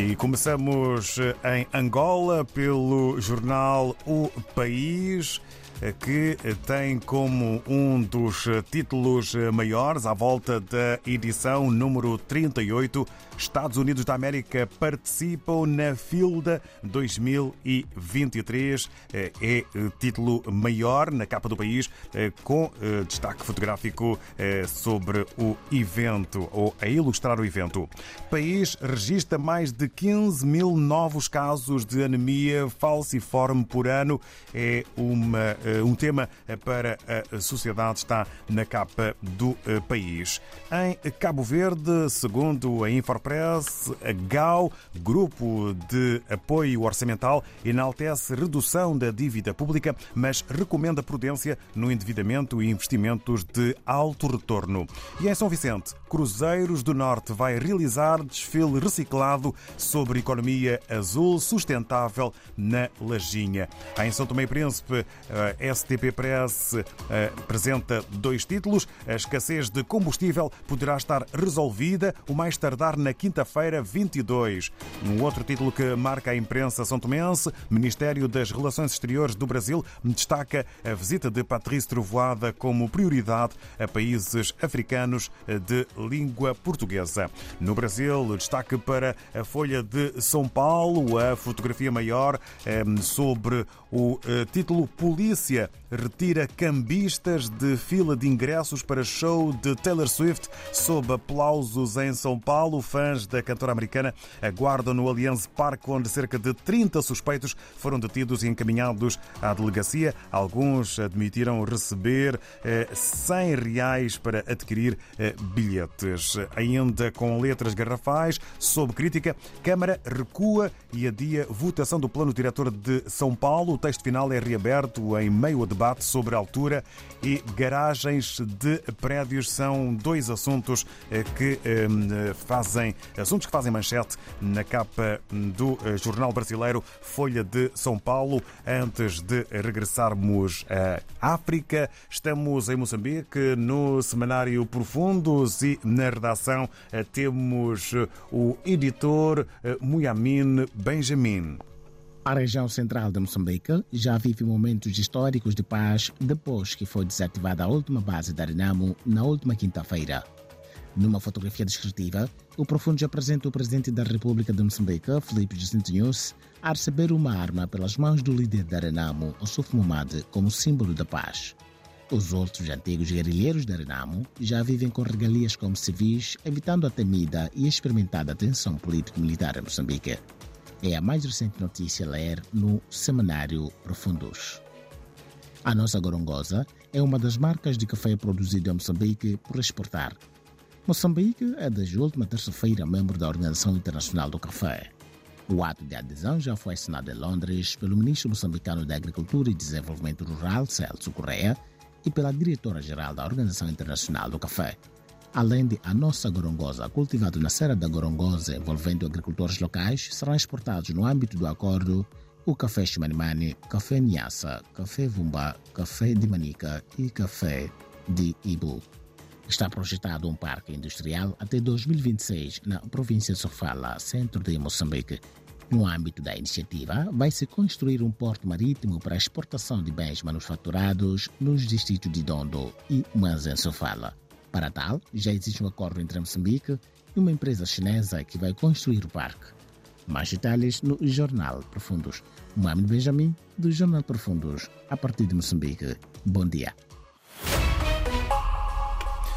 E começamos em Angola pelo jornal O País que tem como um dos títulos maiores, à volta da edição número 38, Estados Unidos da América participam na FILDA 2023. É título maior na capa do país, com destaque fotográfico sobre o evento, ou a ilustrar o evento. O país registra mais de 15 mil novos casos de anemia falciforme por ano. É uma um tema para a sociedade está na capa do país. Em Cabo Verde, segundo a Infopress, a GAU, Grupo de Apoio Orçamental, enaltece redução da dívida pública, mas recomenda prudência no endividamento e investimentos de alto retorno. E em São Vicente, Cruzeiros do Norte vai realizar desfile reciclado sobre economia azul sustentável na Lajinha. Em São Tomé e Príncipe, STP Press apresenta dois títulos. A escassez de combustível poderá estar resolvida o mais tardar na quinta-feira 22. Um outro título que marca a imprensa são tomense, Ministério das Relações Exteriores do Brasil destaca a visita de Patrícia Trovoada como prioridade a países africanos de língua portuguesa. No Brasil, destaque para a Folha de São Paulo, a fotografia maior sobre o título Polícia retira cambistas de fila de ingressos para show de Taylor Swift sob aplausos em São Paulo. Fãs da cantora americana aguardam no Allianz Parque, onde cerca de 30 suspeitos foram detidos e encaminhados à delegacia. Alguns admitiram receber 100 reais para adquirir bilhetes. Ainda com letras garrafais, sob crítica, Câmara recua e adia votação do plano diretor de São Paulo. O texto final é reaberto em meio a debate sobre altura e garagens de prédios são dois assuntos que fazem assuntos que fazem manchete na capa do jornal brasileiro Folha de São Paulo. Antes de regressarmos à África, estamos em Moçambique no semanário Profundos e na redação temos o editor Muyamin Benjamin. A região central de Moçambique já vive momentos históricos de paz depois que foi desativada a última base da Renamo na última quinta-feira. Numa fotografia descritiva, o Profundo apresenta o presidente da República de Moçambique, Felipe Jacinto Nunes, a receber uma arma pelas mãos do líder da Renamo, Ossuf Momad, como símbolo da paz. Os outros antigos guerrilheiros da Renamo já vivem com regalias como civis, evitando a temida e experimentada tensão político-militar em Moçambique. É a mais recente notícia a ler no Semanário Profundos. A nossa gorongosa é uma das marcas de café produzido em Moçambique por exportar. Moçambique é desde a última terça-feira membro da Organização Internacional do Café. O ato de adesão já foi assinado em Londres pelo ministro moçambicano da Agricultura e Desenvolvimento Rural, Celso Correia, e pela diretora-geral da Organização Internacional do Café, além de a nossa gorongosa, cultivado na Serra da Gorongosa, envolvendo agricultores locais, serão exportados no âmbito do acordo o café Chimanimani, café Niassa, café Vumba, café de Manica e café de Ibu. Está projetado um parque industrial até 2026 na província de Sofala, centro de Moçambique. No âmbito da iniciativa, vai-se construir um porto marítimo para a exportação de bens manufaturados nos distritos de Dondo e Manza, em Sofala. Para tal, já existe um acordo entre Moçambique e uma empresa chinesa que vai construir o parque. Mais detalhes no Jornal Profundos. Mohamed Benjamin, do Jornal Profundos, a partir de Moçambique. Bom dia.